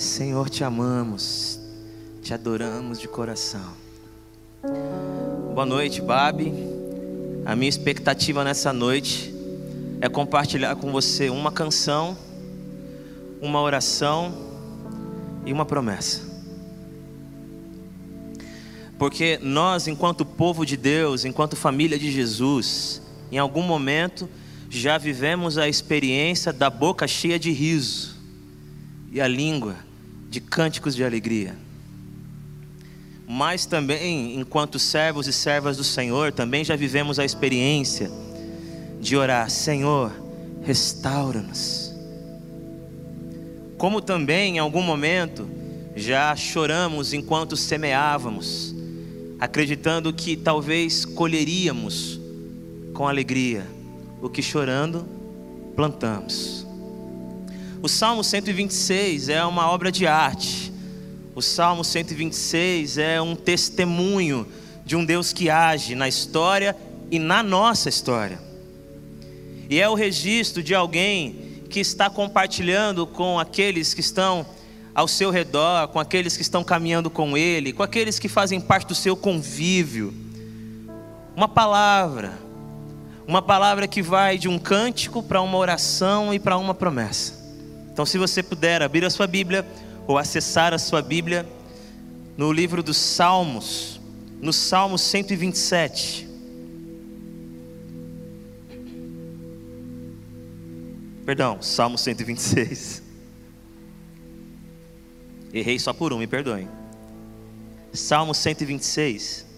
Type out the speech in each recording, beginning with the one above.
Senhor, te amamos, te adoramos de coração. Boa noite, Babi. A minha expectativa nessa noite é compartilhar com você uma canção, uma oração e uma promessa. Porque nós, enquanto povo de Deus, enquanto família de Jesus, em algum momento já vivemos a experiência da boca cheia de riso e a língua de cânticos de alegria. Mas também, enquanto servos e servas do Senhor, também já vivemos a experiência de orar: Senhor, restaura-nos. Como também, em algum momento, já choramos enquanto semeávamos, acreditando que talvez colheríamos com alegria o que chorando plantamos. O Salmo 126 é uma obra de arte. O Salmo 126 é um testemunho de um Deus que age na história e na nossa história. E é o registro de alguém que está compartilhando com aqueles que estão ao seu redor, com aqueles que estão caminhando com ele, com aqueles que fazem parte do seu convívio. Uma palavra, uma palavra que vai de um cântico para uma oração e para uma promessa. Então, se você puder abrir a sua Bíblia ou acessar a sua Bíblia no livro dos Salmos, no Salmo 127. Perdão, Salmo 126. Errei só por um, me perdoem. Salmo 126.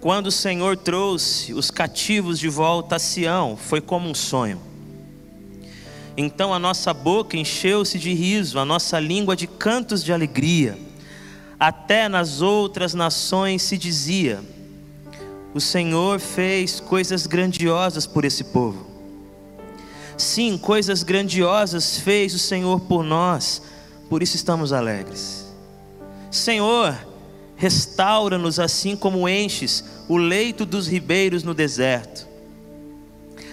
Quando o Senhor trouxe os cativos de volta a Sião, foi como um sonho. Então a nossa boca encheu-se de riso, a nossa língua de cantos de alegria. Até nas outras nações se dizia: O Senhor fez coisas grandiosas por esse povo. Sim, coisas grandiosas fez o Senhor por nós, por isso estamos alegres. Senhor, restaura-nos assim como enches o leito dos ribeiros no deserto.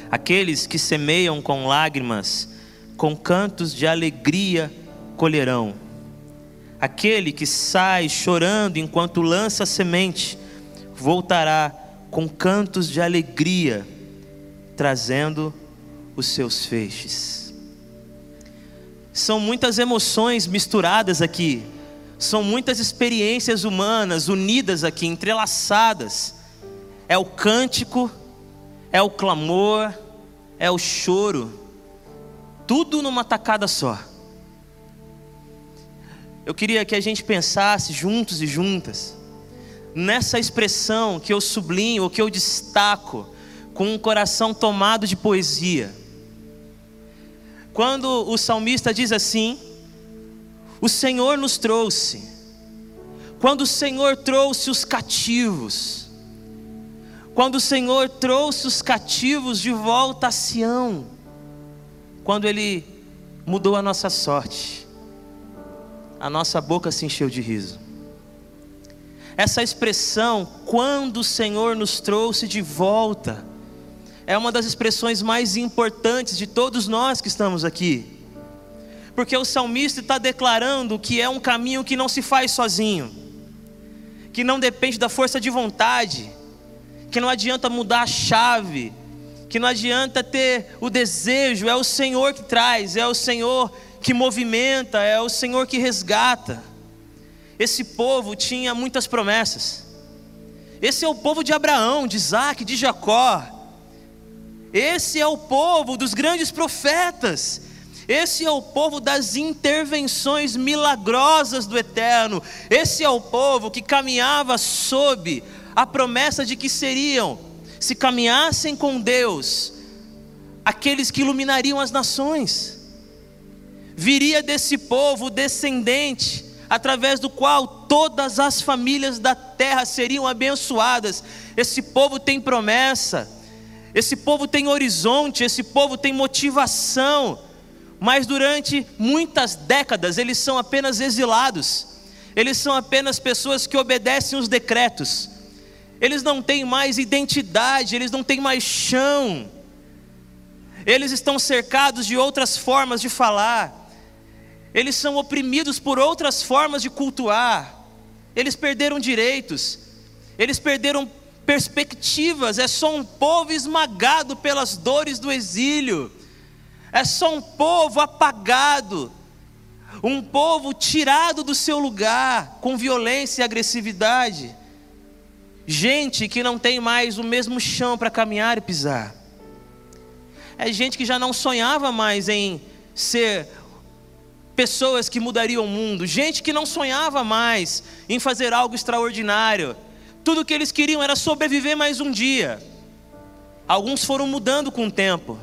Aqueles que semeiam com lágrimas, com cantos de alegria colherão. Aquele que sai chorando enquanto lança semente, voltará com cantos de alegria, trazendo os seus feixes. São muitas emoções misturadas aqui são muitas experiências humanas unidas aqui, entrelaçadas. É o cântico, é o clamor, é o choro, tudo numa tacada só. Eu queria que a gente pensasse juntos e juntas nessa expressão que eu sublinho, que eu destaco, com um coração tomado de poesia. Quando o salmista diz assim: o Senhor nos trouxe. Quando o Senhor trouxe os cativos, quando o Senhor trouxe os cativos de volta a Sião, quando Ele mudou a nossa sorte, a nossa boca se encheu de riso. Essa expressão, quando o Senhor nos trouxe de volta, é uma das expressões mais importantes de todos nós que estamos aqui porque o salmista está declarando que é um caminho que não se faz sozinho, que não depende da força de vontade, que não adianta mudar a chave, que não adianta ter o desejo, é o Senhor que traz, é o Senhor que movimenta, é o Senhor que resgata. Esse povo tinha muitas promessas. Esse é o povo de Abraão, de Isaac, de Jacó. Esse é o povo dos grandes profetas. Esse é o povo das intervenções milagrosas do Eterno. Esse é o povo que caminhava sob a promessa de que seriam, se caminhassem com Deus, aqueles que iluminariam as nações. Viria desse povo descendente, através do qual todas as famílias da terra seriam abençoadas. Esse povo tem promessa, esse povo tem horizonte, esse povo tem motivação mas durante muitas décadas eles são apenas exilados, eles são apenas pessoas que obedecem os decretos, eles não têm mais identidade, eles não têm mais chão, eles estão cercados de outras formas de falar, eles são oprimidos por outras formas de cultuar, eles perderam direitos, eles perderam perspectivas, é só um povo esmagado pelas dores do exílio, é só um povo apagado, um povo tirado do seu lugar com violência e agressividade, gente que não tem mais o mesmo chão para caminhar e pisar, é gente que já não sonhava mais em ser pessoas que mudariam o mundo, gente que não sonhava mais em fazer algo extraordinário, tudo que eles queriam era sobreviver mais um dia. Alguns foram mudando com o tempo,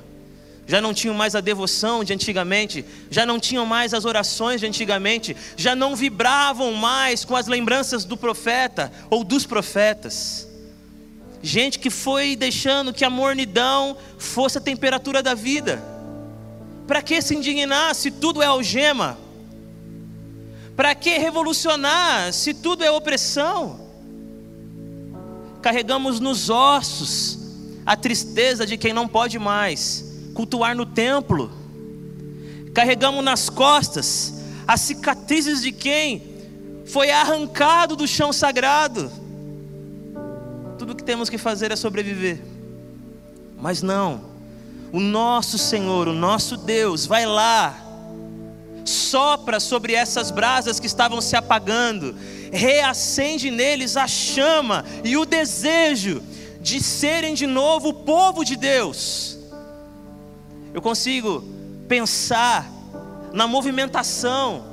já não tinham mais a devoção de antigamente, já não tinham mais as orações de antigamente, já não vibravam mais com as lembranças do profeta ou dos profetas. Gente que foi deixando que a mornidão fosse a temperatura da vida. Para que se indignar se tudo é algema? Para que revolucionar se tudo é opressão? Carregamos nos ossos a tristeza de quem não pode mais cultuar no templo. Carregamos nas costas as cicatrizes de quem foi arrancado do chão sagrado. Tudo que temos que fazer é sobreviver. Mas não o nosso Senhor, o nosso Deus, vai lá, sopra sobre essas brasas que estavam se apagando, reacende neles a chama e o desejo de serem de novo o povo de Deus. Eu consigo pensar na movimentação,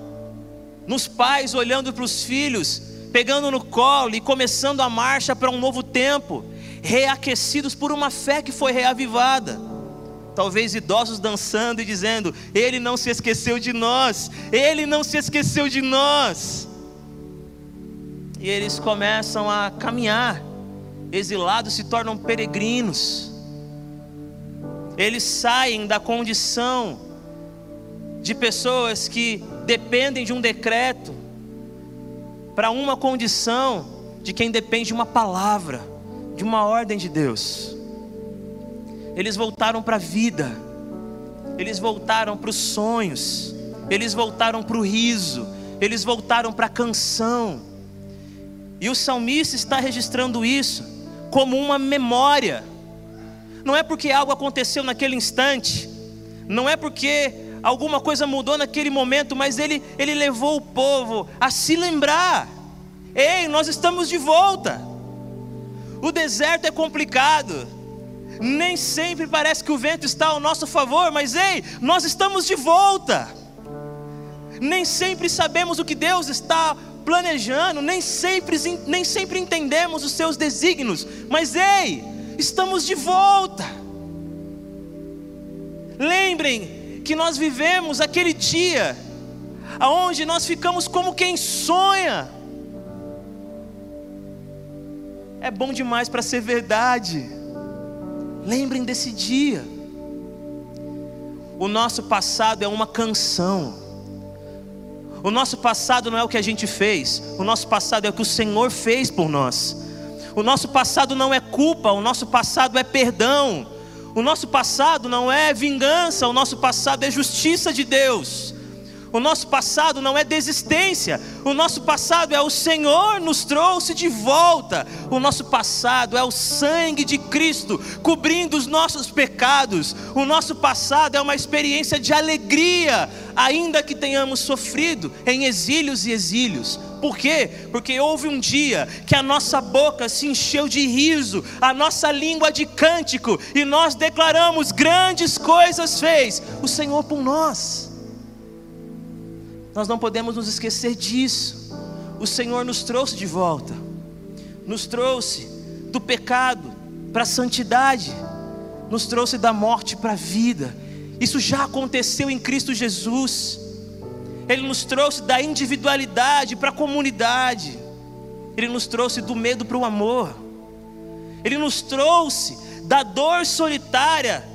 nos pais olhando para os filhos, pegando no colo e começando a marcha para um novo tempo, reaquecidos por uma fé que foi reavivada. Talvez idosos dançando e dizendo: Ele não se esqueceu de nós, Ele não se esqueceu de nós. E eles começam a caminhar, exilados se tornam peregrinos, eles saem da condição de pessoas que dependem de um decreto, para uma condição de quem depende de uma palavra, de uma ordem de Deus. Eles voltaram para a vida, eles voltaram para os sonhos, eles voltaram para o riso, eles voltaram para a canção. E o salmista está registrando isso como uma memória. Não é porque algo aconteceu naquele instante, não é porque alguma coisa mudou naquele momento, mas ele, ele levou o povo a se lembrar: ei, nós estamos de volta. O deserto é complicado, nem sempre parece que o vento está ao nosso favor, mas ei, nós estamos de volta. Nem sempre sabemos o que Deus está planejando, nem sempre, nem sempre entendemos os seus desígnios, mas ei, estamos de volta. Lembrem que nós vivemos aquele dia aonde nós ficamos como quem sonha. É bom demais para ser verdade. Lembrem desse dia. O nosso passado é uma canção. O nosso passado não é o que a gente fez, o nosso passado é o que o Senhor fez por nós. O nosso passado não é culpa, o nosso passado é perdão. O nosso passado não é vingança, o nosso passado é justiça de Deus. O nosso passado não é desistência, o nosso passado é o Senhor nos trouxe de volta. O nosso passado é o sangue de Cristo cobrindo os nossos pecados. O nosso passado é uma experiência de alegria, ainda que tenhamos sofrido em exílios e exílios. Por quê? Porque houve um dia que a nossa boca se encheu de riso, a nossa língua de cântico, e nós declaramos: grandes coisas fez o Senhor por nós. Nós não podemos nos esquecer disso. O Senhor nos trouxe de volta, nos trouxe do pecado para a santidade, nos trouxe da morte para a vida. Isso já aconteceu em Cristo Jesus. Ele nos trouxe da individualidade para a comunidade. Ele nos trouxe do medo para o amor. Ele nos trouxe da dor solitária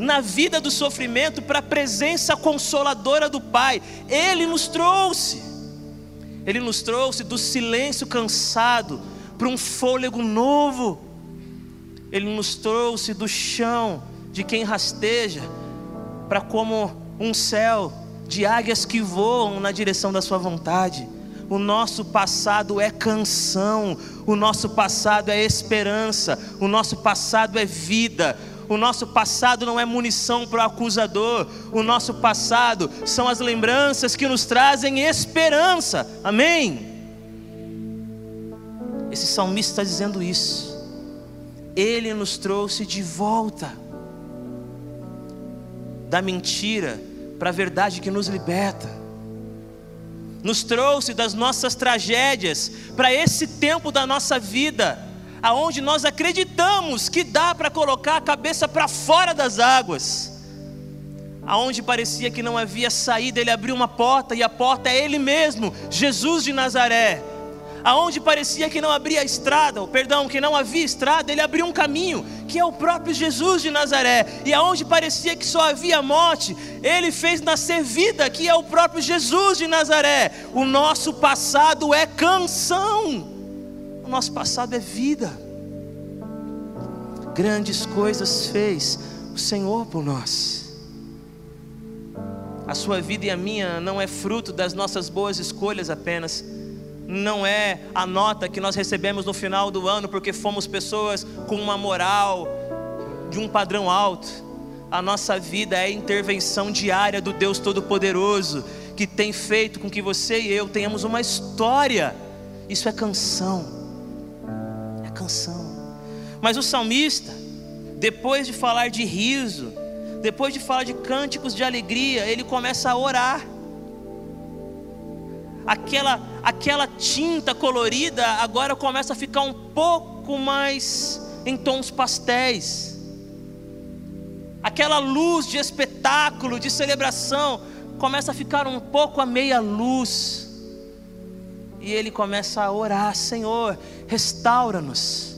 na vida do sofrimento para a presença consoladora do Pai. Ele nos trouxe. Ele nos trouxe do silêncio cansado para um fôlego novo. Ele nos trouxe do chão de quem rasteja para como um céu de águias que voam na direção da Sua vontade. O nosso passado é canção, o nosso passado é esperança, o nosso passado é vida, o nosso passado não é munição para o acusador, o nosso passado são as lembranças que nos trazem esperança, amém? Esse salmista está dizendo isso, ele nos trouxe de volta da mentira para a verdade que nos liberta. Nos trouxe das nossas tragédias para esse tempo da nossa vida, aonde nós acreditamos que dá para colocar a cabeça para fora das águas. Aonde parecia que não havia saída, ele abriu uma porta e a porta é ele mesmo, Jesus de Nazaré aonde parecia que não havia estrada, ou perdão, que não havia estrada, ele abriu um caminho, que é o próprio Jesus de Nazaré, e aonde parecia que só havia morte, ele fez nascer vida, que é o próprio Jesus de Nazaré. O nosso passado é canção, nosso passado é vida. Grandes coisas fez o Senhor por nós. A sua vida e a minha não é fruto das nossas boas escolhas apenas não é a nota que nós recebemos no final do ano porque fomos pessoas com uma moral de um padrão alto. A nossa vida é a intervenção diária do Deus Todo-Poderoso que tem feito com que você e eu tenhamos uma história. Isso é canção. Canção. Mas o salmista, depois de falar de riso, depois de falar de cânticos de alegria, ele começa a orar aquela, aquela tinta colorida agora começa a ficar um pouco mais em tons pastéis. Aquela luz de espetáculo, de celebração, começa a ficar um pouco a meia luz. E ele começa a orar: Senhor, restaura-nos.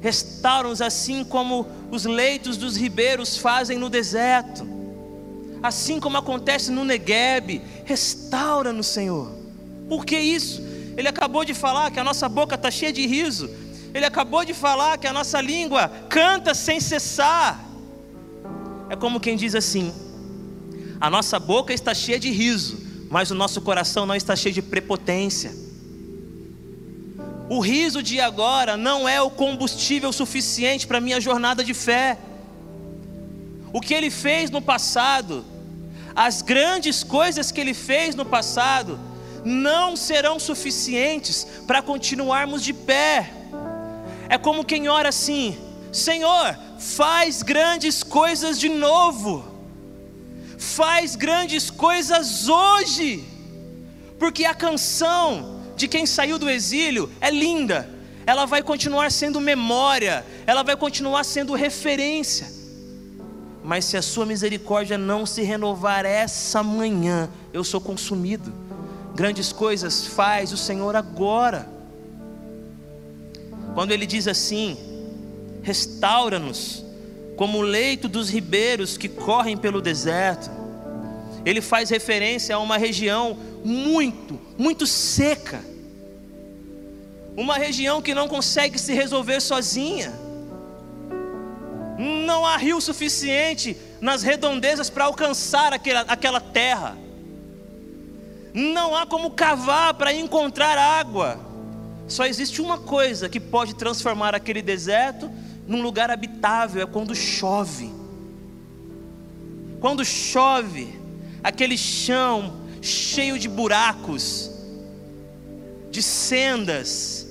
Restaura-nos assim como os leitos dos ribeiros fazem no deserto assim como acontece no Negueb, restaura-nos, Senhor. Por que isso? Ele acabou de falar que a nossa boca está cheia de riso, ele acabou de falar que a nossa língua canta sem cessar. É como quem diz assim: a nossa boca está cheia de riso, mas o nosso coração não está cheio de prepotência. O riso de agora não é o combustível suficiente para minha jornada de fé. O que ele fez no passado as grandes coisas que ele fez no passado não serão suficientes para continuarmos de pé. É como quem ora assim: Senhor, faz grandes coisas de novo, faz grandes coisas hoje, porque a canção de quem saiu do exílio é linda, ela vai continuar sendo memória, ela vai continuar sendo referência mas se a sua misericórdia não se renovar essa manhã, eu sou consumido. Grandes coisas faz o Senhor agora. Quando ele diz assim: restaura-nos, como o leito dos ribeiros que correm pelo deserto. Ele faz referência a uma região muito, muito seca, uma região que não consegue se resolver sozinha não há rio suficiente nas redondezas para alcançar aquela, aquela terra. Não há como cavar para encontrar água. Só existe uma coisa que pode transformar aquele deserto num lugar habitável: é quando chove. Quando chove, aquele chão cheio de buracos, de sendas,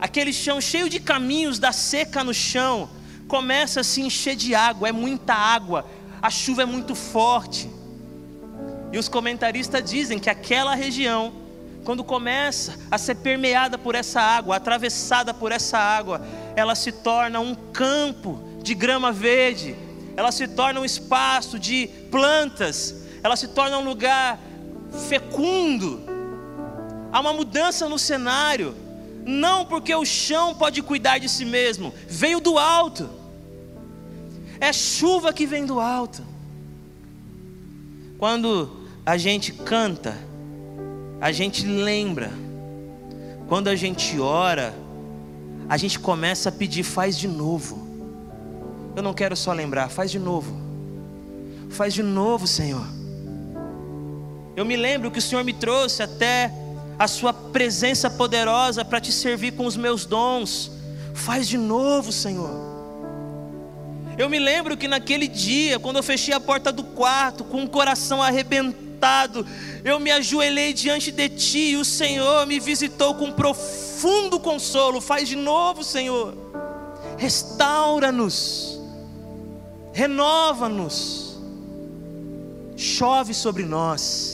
aquele chão cheio de caminhos da seca no chão, começa a se encher de água, é muita água, a chuva é muito forte. E os comentaristas dizem que aquela região, quando começa a ser permeada por essa água, atravessada por essa água, ela se torna um campo de grama verde, ela se torna um espaço de plantas, ela se torna um lugar fecundo. Há uma mudança no cenário, não porque o chão pode cuidar de si mesmo, veio do alto é chuva que vem do alto. Quando a gente canta, a gente lembra quando a gente ora, a gente começa a pedir, faz de novo. Eu não quero só lembrar, faz de novo. Faz de novo, Senhor. Eu me lembro que o Senhor me trouxe até a Sua presença poderosa para te servir com os meus dons. Faz de novo, Senhor. Eu me lembro que naquele dia, quando eu fechei a porta do quarto, com o coração arrebentado, eu me ajoelhei diante de Ti e o Senhor me visitou com profundo consolo. Faz de novo, Senhor. Restaura-nos, renova-nos, chove sobre nós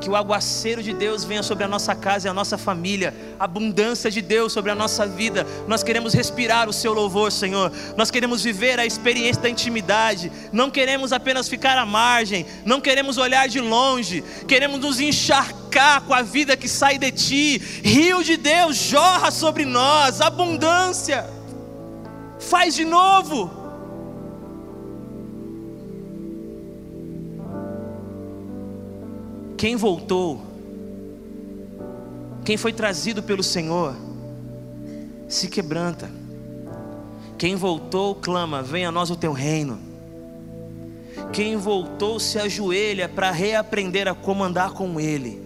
que o aguaceiro de Deus venha sobre a nossa casa e a nossa família, a abundância de Deus sobre a nossa vida. Nós queremos respirar o seu louvor, Senhor. Nós queremos viver a experiência da intimidade. Não queremos apenas ficar à margem, não queremos olhar de longe. Queremos nos encharcar com a vida que sai de ti. Rio de Deus jorra sobre nós, abundância. Faz de novo. Quem voltou, quem foi trazido pelo Senhor, se quebranta. Quem voltou, clama: Venha a nós o teu reino. Quem voltou, se ajoelha para reaprender a comandar com Ele.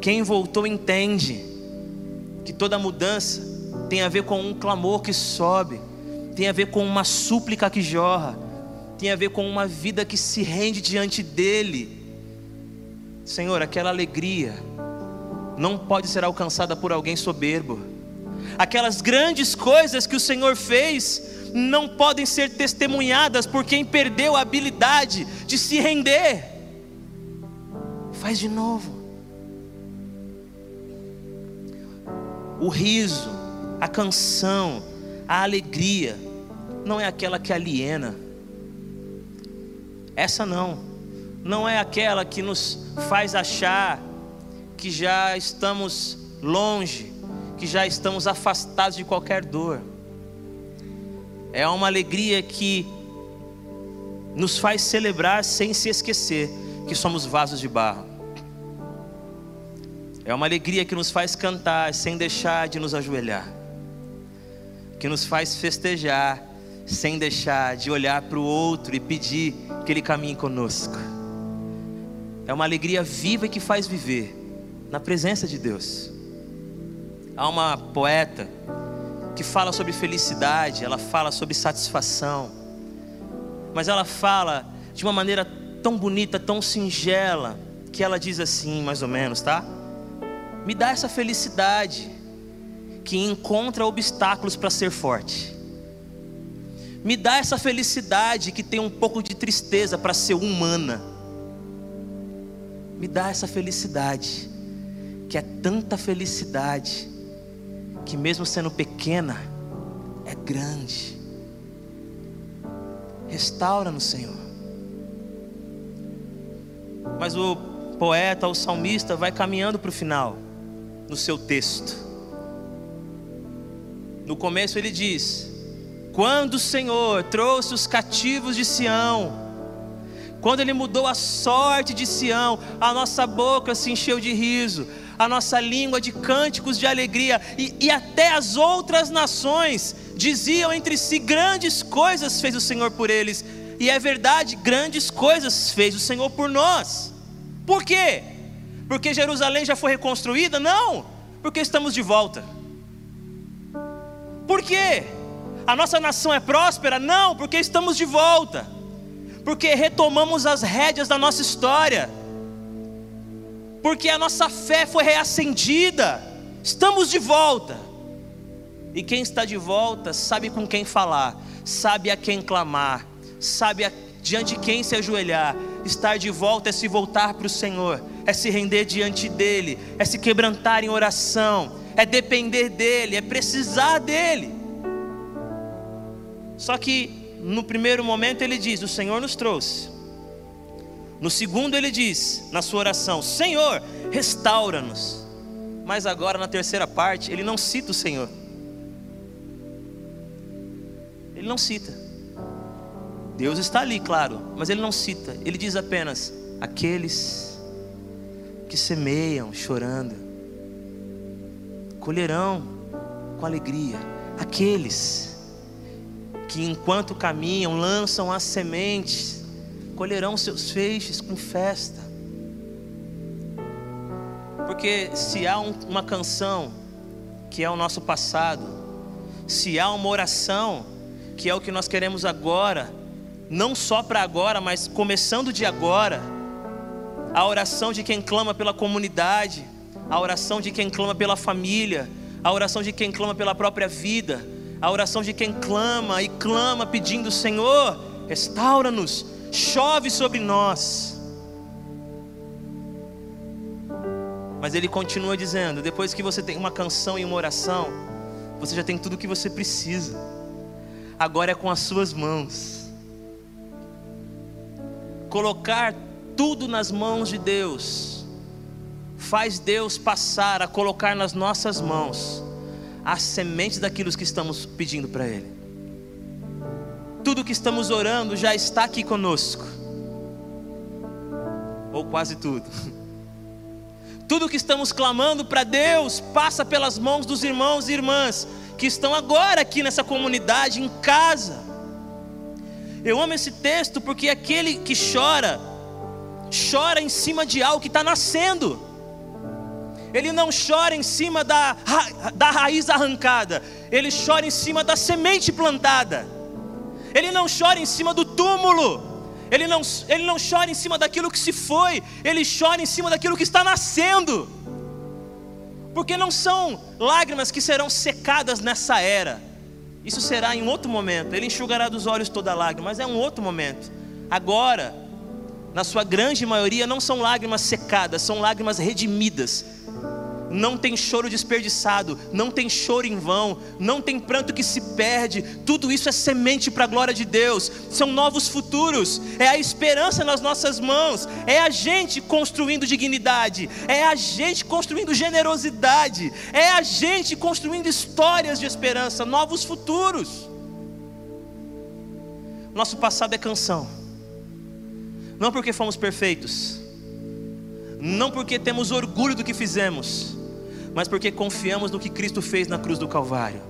Quem voltou, entende que toda mudança tem a ver com um clamor que sobe, tem a ver com uma súplica que jorra, tem a ver com uma vida que se rende diante dEle Senhor, aquela alegria não pode ser alcançada por alguém soberbo. Aquelas grandes coisas que o Senhor fez não podem ser testemunhadas por quem perdeu a habilidade de se render. Faz de novo. O riso, a canção, a alegria, não é aquela que aliena. Essa não não é aquela que nos faz achar que já estamos longe, que já estamos afastados de qualquer dor. É uma alegria que nos faz celebrar sem se esquecer que somos vasos de barro. É uma alegria que nos faz cantar sem deixar de nos ajoelhar, que nos faz festejar sem deixar de olhar para o outro e pedir que ele caminhe conosco. É uma alegria viva e que faz viver na presença de Deus. Há uma poeta que fala sobre felicidade, ela fala sobre satisfação, mas ela fala de uma maneira tão bonita, tão singela, que ela diz assim, mais ou menos, tá? Me dá essa felicidade que encontra obstáculos para ser forte. Me dá essa felicidade que tem um pouco de tristeza para ser humana me dá essa felicidade, que é tanta felicidade, que mesmo sendo pequena, é grande. Restaura-nos, Senhor. Mas o poeta, o salmista, vai caminhando para o final, no seu texto. No começo ele diz: Quando o Senhor trouxe os cativos de Sião, quando Ele mudou a sorte de Sião, a nossa boca se encheu de riso, a nossa língua de cânticos de alegria, e, e até as outras nações diziam entre si: grandes coisas fez o Senhor por eles. E é verdade, grandes coisas fez o Senhor por nós. Por quê? Porque Jerusalém já foi reconstruída? Não, porque estamos de volta. Por quê? A nossa nação é próspera? Não, porque estamos de volta porque retomamos as rédeas da nossa história, porque a nossa fé foi reacendida, estamos de volta. E quem está de volta sabe com quem falar, sabe a quem clamar, sabe a, diante de quem se ajoelhar. Estar de volta é se voltar para o Senhor, é se render diante dEle, é se quebrantar em oração, é depender dEle, é precisar dEle. Só que no primeiro momento ele diz: O Senhor nos trouxe. No segundo ele diz, na sua oração: Senhor, restaura-nos. Mas agora na terceira parte, ele não cita o Senhor. Ele não cita. Deus está ali, claro, mas ele não cita. Ele diz apenas: aqueles que semeiam chorando. colherão com alegria. Aqueles que enquanto caminham lançam as sementes, colherão seus feixes com festa. Porque se há um, uma canção que é o nosso passado, se há uma oração que é o que nós queremos agora, não só para agora, mas começando de agora, a oração de quem clama pela comunidade, a oração de quem clama pela família, a oração de quem clama pela própria vida, a oração de quem clama e clama pedindo: Senhor, restaura-nos, chove sobre nós. Mas ele continua dizendo: depois que você tem uma canção e uma oração, você já tem tudo o que você precisa, agora é com as suas mãos. Colocar tudo nas mãos de Deus, faz Deus passar a colocar nas nossas mãos as sementes daquilo que estamos pedindo para Ele. Tudo que estamos orando já está aqui conosco, ou quase tudo. Tudo que estamos clamando para Deus passa pelas mãos dos irmãos e irmãs que estão agora aqui nessa comunidade, em casa. Eu amo esse texto porque aquele que chora, chora em cima de algo que está nascendo. Ele não chora em cima da, da raiz arrancada, ele chora em cima da semente plantada. Ele não chora em cima do túmulo, ele não, ele não chora em cima daquilo que se foi, ele chora em cima daquilo que está nascendo. Porque não são lágrimas que serão secadas nessa era. Isso será em outro momento. Ele enxugará dos olhos toda lágrima, mas é um outro momento. Agora, na sua grande maioria, não são lágrimas secadas, são lágrimas redimidas. Não tem choro desperdiçado, não tem choro em vão, não tem pranto que se perde, tudo isso é semente para a glória de Deus, são novos futuros, é a esperança nas nossas mãos, é a gente construindo dignidade, é a gente construindo generosidade, é a gente construindo histórias de esperança, novos futuros. Nosso passado é canção não porque fomos perfeitos, não porque temos orgulho do que fizemos, mas porque confiamos no que Cristo fez na cruz do Calvário.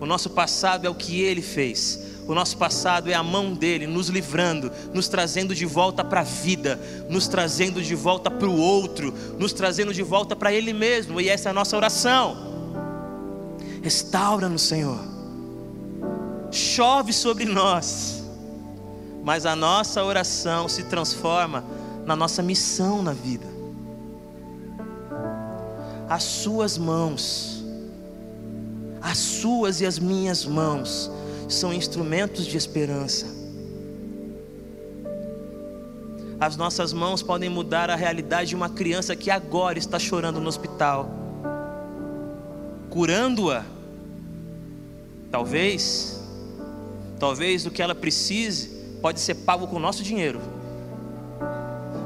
O nosso passado é o que Ele fez, o nosso passado é a mão dele nos livrando, nos trazendo de volta para a vida, nos trazendo de volta para o outro, nos trazendo de volta para Ele mesmo, e essa é a nossa oração. Restaura-nos, Senhor, chove sobre nós mas a nossa oração se transforma na nossa missão na vida. As suas mãos, as suas e as minhas mãos, são instrumentos de esperança. As nossas mãos podem mudar a realidade de uma criança que agora está chorando no hospital, curando-a. Talvez, talvez o que ela precise pode ser pago com o nosso dinheiro.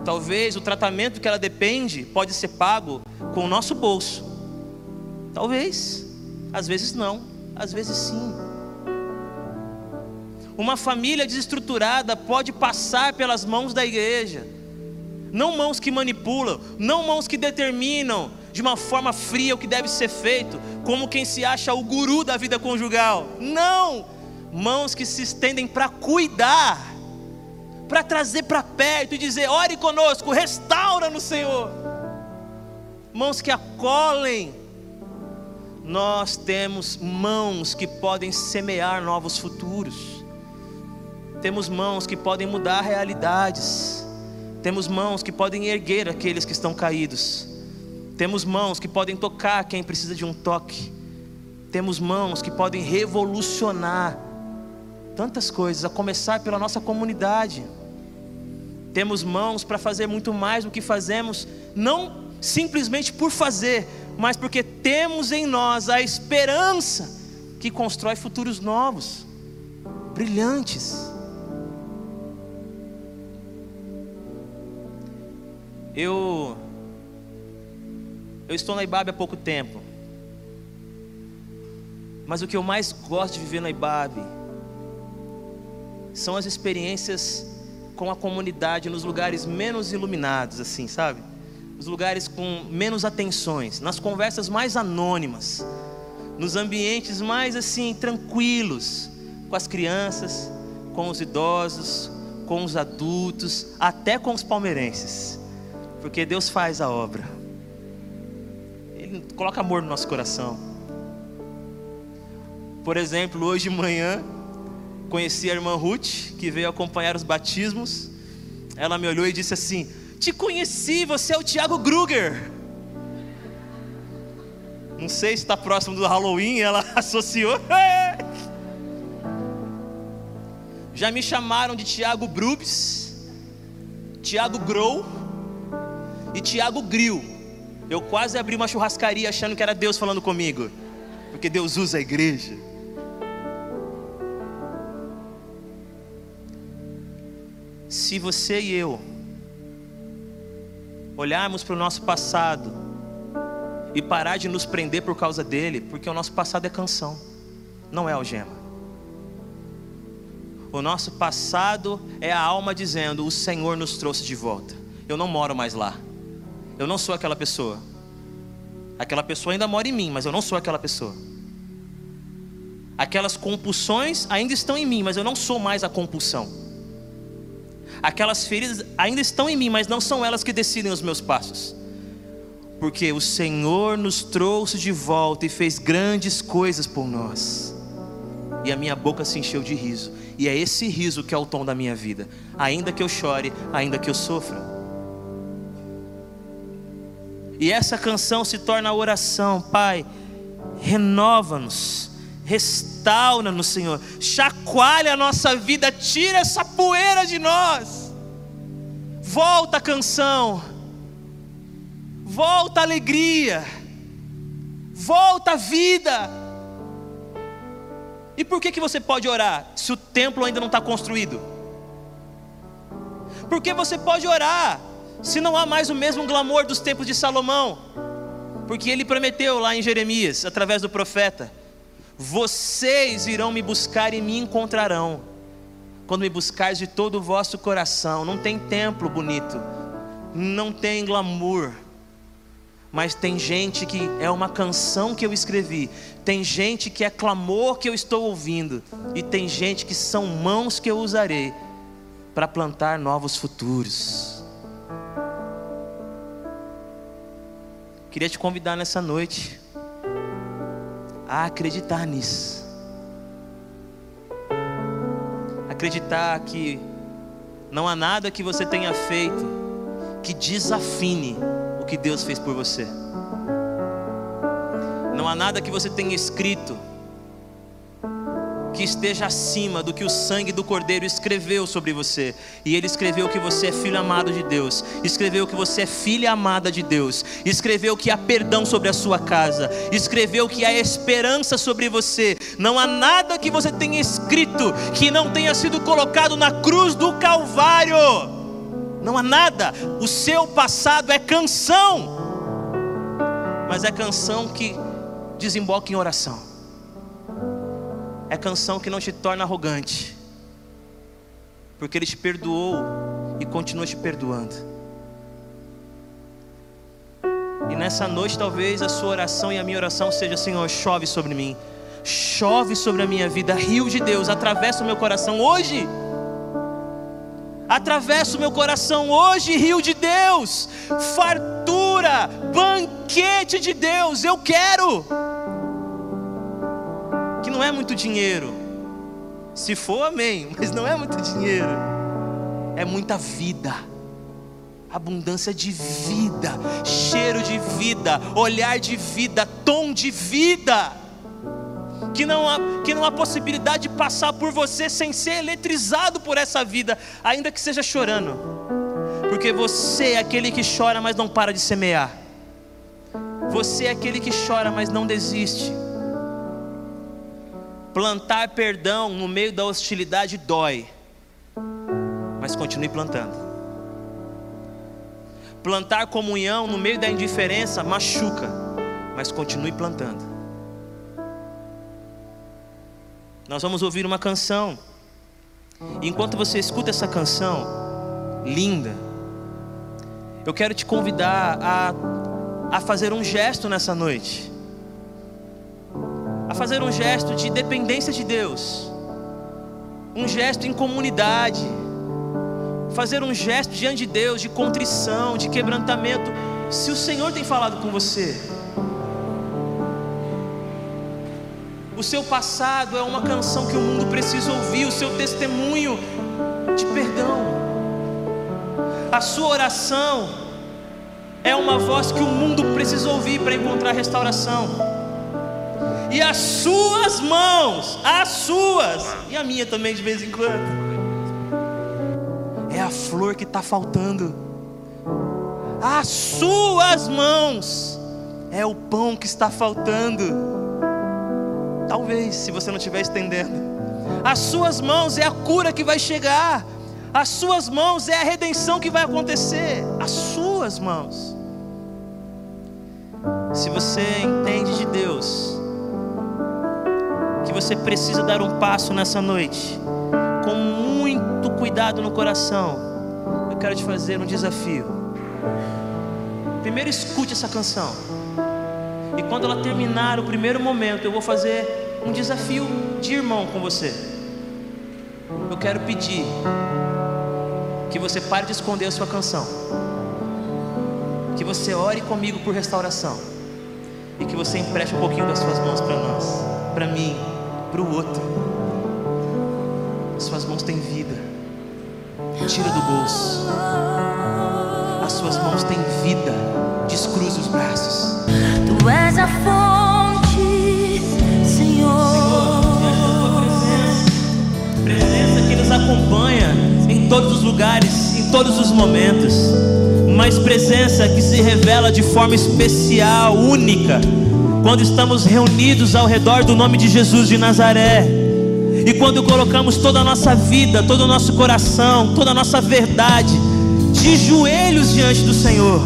Talvez o tratamento que ela depende pode ser pago com o nosso bolso. Talvez, às vezes não, às vezes sim. Uma família desestruturada pode passar pelas mãos da igreja. Não mãos que manipulam, não mãos que determinam de uma forma fria o que deve ser feito, como quem se acha o guru da vida conjugal. Não! Mãos que se estendem para cuidar, para trazer para perto e dizer: ore conosco, restaura no Senhor. Mãos que acolhem. Nós temos mãos que podem semear novos futuros. Temos mãos que podem mudar realidades. Temos mãos que podem erguer aqueles que estão caídos. Temos mãos que podem tocar quem precisa de um toque. Temos mãos que podem revolucionar tantas coisas, a começar pela nossa comunidade. Temos mãos para fazer muito mais do que fazemos, não simplesmente por fazer, mas porque temos em nós a esperança que constrói futuros novos, brilhantes. Eu eu estou na Ibabe há pouco tempo. Mas o que eu mais gosto de viver na Ibabe são as experiências com a comunidade nos lugares menos iluminados, assim, sabe? os lugares com menos atenções, nas conversas mais anônimas, nos ambientes mais assim tranquilos, com as crianças, com os idosos, com os adultos, até com os palmeirenses, porque Deus faz a obra, Ele coloca amor no nosso coração. Por exemplo, hoje de manhã, conheci a irmã Ruth, que veio acompanhar os batismos. Ela me olhou e disse assim: Te conheci, você é o Tiago Gruger. Não sei se está próximo do Halloween, ela associou. Já me chamaram de Tiago Brubs, Tiago Grow e Tiago Grill. Eu quase abri uma churrascaria achando que era Deus falando comigo, porque Deus usa a igreja. Se você e eu olharmos para o nosso passado e parar de nos prender por causa dele, porque o nosso passado é canção, não é algema. O nosso passado é a alma dizendo: O Senhor nos trouxe de volta. Eu não moro mais lá. Eu não sou aquela pessoa. Aquela pessoa ainda mora em mim, mas eu não sou aquela pessoa. Aquelas compulsões ainda estão em mim, mas eu não sou mais a compulsão. Aquelas feridas ainda estão em mim, mas não são elas que decidem os meus passos. Porque o Senhor nos trouxe de volta e fez grandes coisas por nós. E a minha boca se encheu de riso e é esse riso que é o tom da minha vida, ainda que eu chore, ainda que eu sofra. E essa canção se torna a oração, Pai, renova-nos, restaura-nos, Senhor, chacoalha a nossa vida, tira essa poeira de nós. Volta a canção, volta a alegria, volta a vida. E por que, que você pode orar se o templo ainda não está construído? Por que você pode orar se não há mais o mesmo glamour dos tempos de Salomão? Porque ele prometeu lá em Jeremias, através do profeta: Vocês irão me buscar e me encontrarão, quando me buscares de todo o vosso coração. Não tem templo bonito, não tem glamour mas tem gente que é uma canção que eu escrevi, tem gente que é clamor que eu estou ouvindo, e tem gente que são mãos que eu usarei para plantar novos futuros. Queria te convidar nessa noite a acreditar nisso. Acreditar que não há nada que você tenha feito que desafine que Deus fez por você. Não há nada que você tenha escrito que esteja acima do que o sangue do Cordeiro escreveu sobre você. E ele escreveu que você é filho amado de Deus, escreveu que você é filha amada de Deus, escreveu que há perdão sobre a sua casa, escreveu que há esperança sobre você. Não há nada que você tenha escrito que não tenha sido colocado na cruz do Calvário não há nada. O seu passado é canção, mas é canção que desemboca em oração, é canção que não te torna arrogante, porque Ele te perdoou e continua te perdoando. E nessa noite, talvez a sua oração e a minha oração seja: Senhor, chove sobre mim, chove sobre a minha vida, rio de Deus, atravessa o meu coração hoje atravessa o meu coração hoje, rio de Deus, fartura, banquete de Deus, eu quero. Que não é muito dinheiro, se for, amém, mas não é muito dinheiro, é muita vida. Abundância de vida, cheiro de vida, olhar de vida, tom de vida. Que não há, que não há possibilidade de passar por você sem ser eletrizado por essa vida, ainda que seja chorando, porque você é aquele que chora, mas não para de semear, você é aquele que chora, mas não desiste. Plantar perdão no meio da hostilidade dói, mas continue plantando. Plantar comunhão no meio da indiferença machuca, mas continue plantando. Nós vamos ouvir uma canção. Enquanto você escuta essa canção linda, eu quero te convidar a, a fazer um gesto nessa noite, a fazer um gesto de dependência de Deus, um gesto em comunidade, fazer um gesto diante de Deus de contrição, de quebrantamento. Se o Senhor tem falado com você, o seu passado é uma canção que o mundo precisa ouvir, o seu testemunho de perdão. A sua oração é uma voz que o mundo precisa ouvir para encontrar restauração. E as suas mãos, as suas, e a minha também de vez em quando, é a flor que está faltando. As suas mãos é o pão que está faltando. Talvez, se você não estiver estendendo. As suas mãos é a cura que vai chegar. As suas mãos é a redenção que vai acontecer. As suas mãos. Se você entende de Deus, que você precisa dar um passo nessa noite, com muito cuidado no coração, eu quero te fazer um desafio. Primeiro escute essa canção. E quando ela terminar o primeiro momento, eu vou fazer um desafio de irmão com você. Eu quero pedir que você pare de esconder a sua canção, que você ore comigo por restauração e que você empreste um pouquinho das suas mãos para nós, para mim, para o outro. As suas mãos têm vida, tira do bolso. As suas mãos têm vida, descruze os braços. Tu és a fonte, Senhor. Presença que nos acompanha em todos os lugares, em todos os momentos, mas presença que se revela de forma especial, única, quando estamos reunidos ao redor do nome de Jesus de Nazaré. E quando colocamos toda a nossa vida, todo o nosso coração, toda a nossa verdade de joelhos diante do Senhor.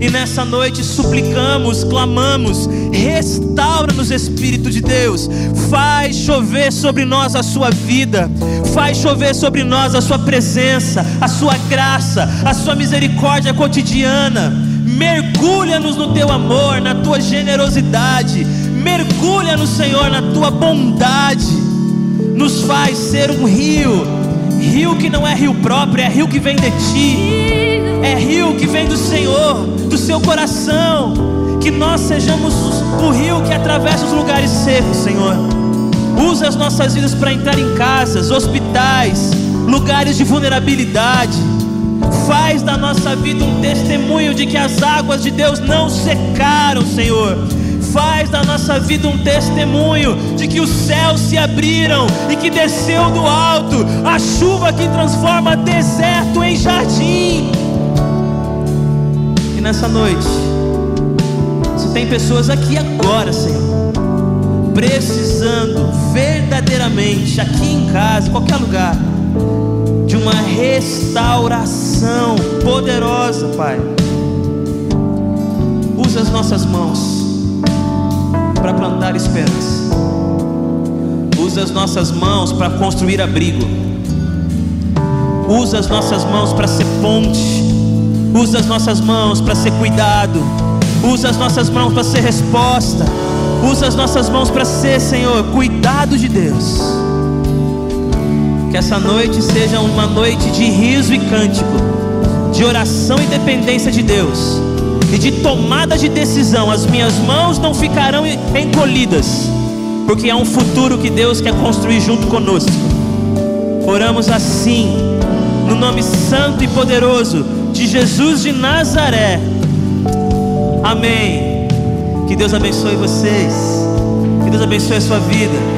E nessa noite suplicamos, clamamos, restaura-nos, Espírito de Deus, faz chover sobre nós a sua vida, faz chover sobre nós a sua presença, a sua graça, a sua misericórdia cotidiana. Mergulha-nos no teu amor, na tua generosidade, mergulha-nos, Senhor, na tua bondade, nos faz ser um rio, rio que não é rio próprio, é rio que vem de ti é rio que vem do Senhor, do seu coração. Que nós sejamos o rio que atravessa os lugares secos, Senhor. Usa as nossas vidas para entrar em casas, hospitais, lugares de vulnerabilidade. Faz da nossa vida um testemunho de que as águas de Deus não secaram, Senhor. Faz da nossa vida um testemunho de que os céus se abriram e que desceu do alto a chuva que transforma deserto em jardim nessa noite, se tem pessoas aqui agora, Senhor, precisando verdadeiramente, aqui em casa, em qualquer lugar, uma restauração poderosa, Pai. Usa as nossas mãos para plantar esperança. Usa as nossas mãos para construir abrigo. Usa as nossas mãos para ser ponte Usa as nossas mãos para ser cuidado. Usa as nossas mãos para ser resposta. Usa as nossas mãos para ser, Senhor, cuidado de Deus. Que essa noite seja uma noite de riso e cântico, de oração e dependência de Deus, e de tomada de decisão. As minhas mãos não ficarão encolhidas, porque é um futuro que Deus quer construir junto conosco. Oramos assim, no nome santo e poderoso de Jesus de Nazaré. Amém. Que Deus abençoe vocês. Que Deus abençoe a sua vida.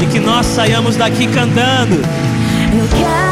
E que nós saiamos daqui cantando. Eu quero